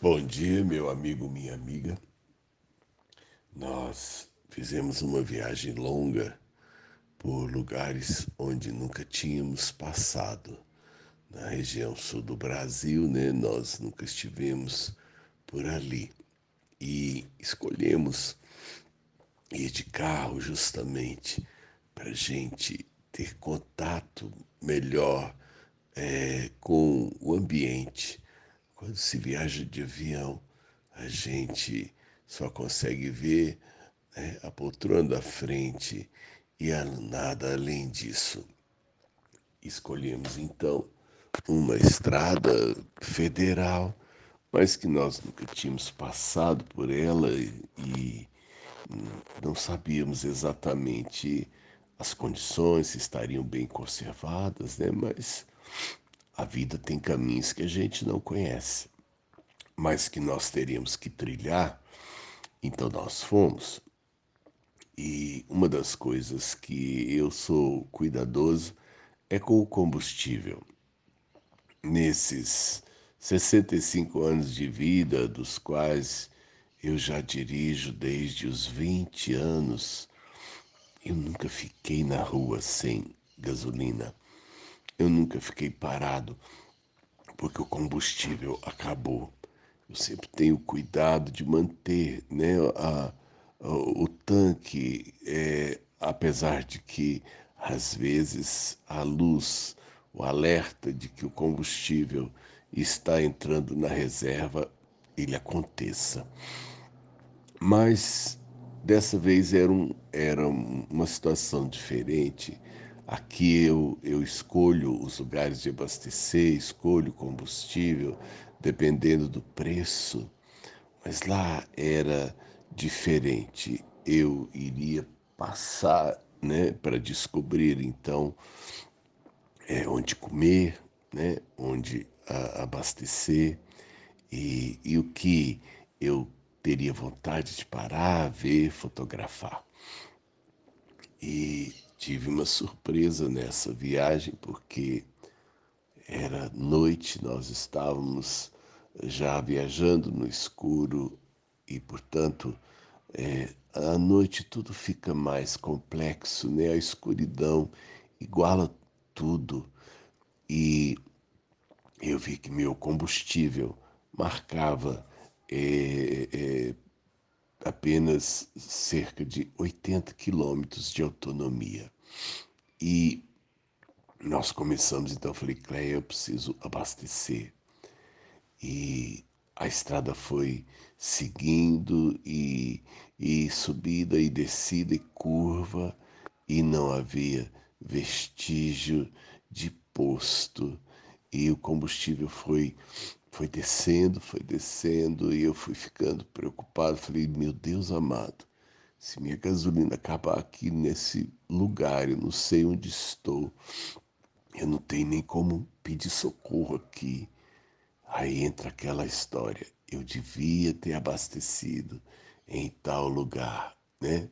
Bom dia, meu amigo, minha amiga. Nós fizemos uma viagem longa por lugares onde nunca tínhamos passado. Na região sul do Brasil, né? Nós nunca estivemos por ali. E escolhemos ir de carro justamente para gente ter contato melhor é, com o ambiente quando se viaja de avião, a gente só consegue ver né, a poltrona da frente e nada além disso. Escolhemos então uma estrada federal, mas que nós nunca tínhamos passado por ela e não sabíamos exatamente as condições, se estariam bem conservadas, né? Mas a vida tem caminhos que a gente não conhece, mas que nós teríamos que trilhar, então nós fomos. E uma das coisas que eu sou cuidadoso é com o combustível. Nesses 65 anos de vida, dos quais eu já dirijo desde os 20 anos, eu nunca fiquei na rua sem gasolina. Eu nunca fiquei parado porque o combustível acabou. Eu sempre tenho cuidado de manter né, a, a, o tanque, é, apesar de que às vezes a luz, o alerta de que o combustível está entrando na reserva, ele aconteça. Mas dessa vez era, um, era uma situação diferente Aqui eu, eu escolho os lugares de abastecer, escolho combustível, dependendo do preço. Mas lá era diferente. Eu iria passar né, para descobrir então é, onde comer, né, onde a, abastecer e, e o que eu teria vontade de parar, ver, fotografar. E tive uma surpresa nessa viagem, porque era noite, nós estávamos já viajando no escuro e, portanto, é, à noite tudo fica mais complexo, né? A escuridão iguala tudo. E eu vi que meu combustível marcava é, é, apenas cerca de 80 quilômetros de autonomia. E nós começamos, então eu falei, Cleia, eu preciso abastecer. E a estrada foi seguindo e, e subida e descida e curva e não havia vestígio de posto e o combustível foi foi descendo, foi descendo, e eu fui ficando preocupado. Falei, meu Deus amado, se minha gasolina acabar aqui nesse lugar, eu não sei onde estou, eu não tenho nem como pedir socorro aqui. Aí entra aquela história, eu devia ter abastecido em tal lugar, né?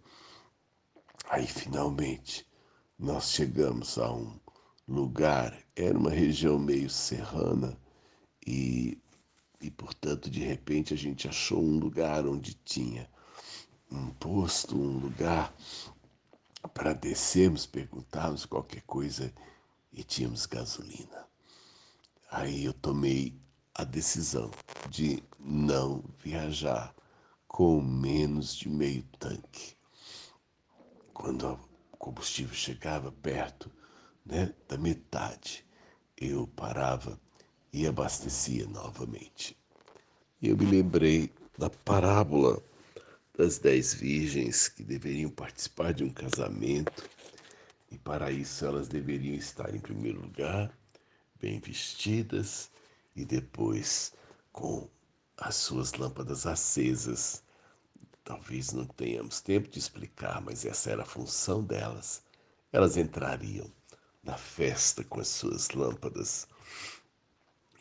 Aí finalmente nós chegamos a um lugar, era uma região meio serrana, e, portanto, de repente a gente achou um lugar onde tinha um posto, um lugar para descermos, perguntarmos qualquer coisa e tínhamos gasolina. Aí eu tomei a decisão de não viajar com menos de meio tanque. Quando o combustível chegava perto né, da metade, eu parava e abastecia novamente. E eu me lembrei da parábola das dez virgens que deveriam participar de um casamento e para isso elas deveriam estar em primeiro lugar bem vestidas e depois com as suas lâmpadas acesas. Talvez não tenhamos tempo de explicar, mas essa era a função delas. Elas entrariam na festa com as suas lâmpadas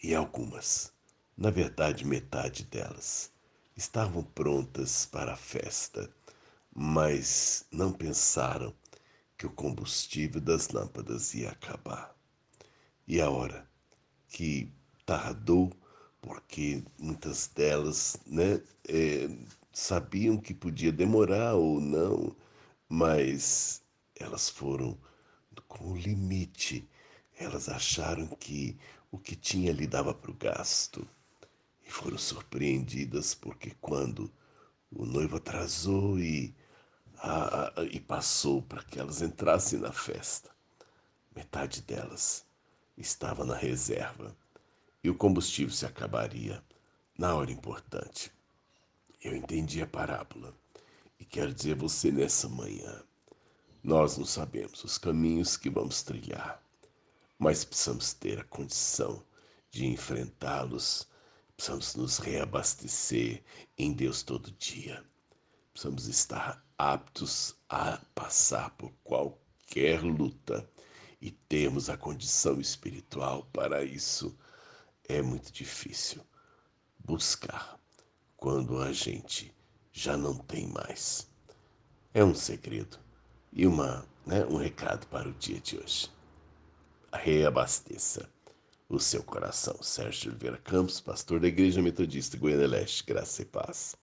e algumas, na verdade metade delas, estavam prontas para a festa, mas não pensaram que o combustível das lâmpadas ia acabar. E a hora que tardou porque muitas delas né, é, sabiam que podia demorar ou não, mas elas foram com o limite. Elas acharam que o que tinha ali dava para o gasto e foram surpreendidas porque quando o noivo atrasou e, a, a, e passou para que elas entrassem na festa, metade delas estava na reserva e o combustível se acabaria na hora importante. Eu entendi a parábola e quero dizer a você nessa manhã: nós não sabemos os caminhos que vamos trilhar, mas precisamos ter a condição de enfrentá-los, precisamos nos reabastecer em Deus todo dia. Precisamos estar aptos a passar por qualquer luta e termos a condição espiritual para isso. É muito difícil buscar quando a gente já não tem mais. É um segredo e uma, né, um recado para o dia de hoje. Reabasteça o seu coração. Sérgio Oliveira Campos, pastor da Igreja Metodista Goiânia Leste, graça e paz.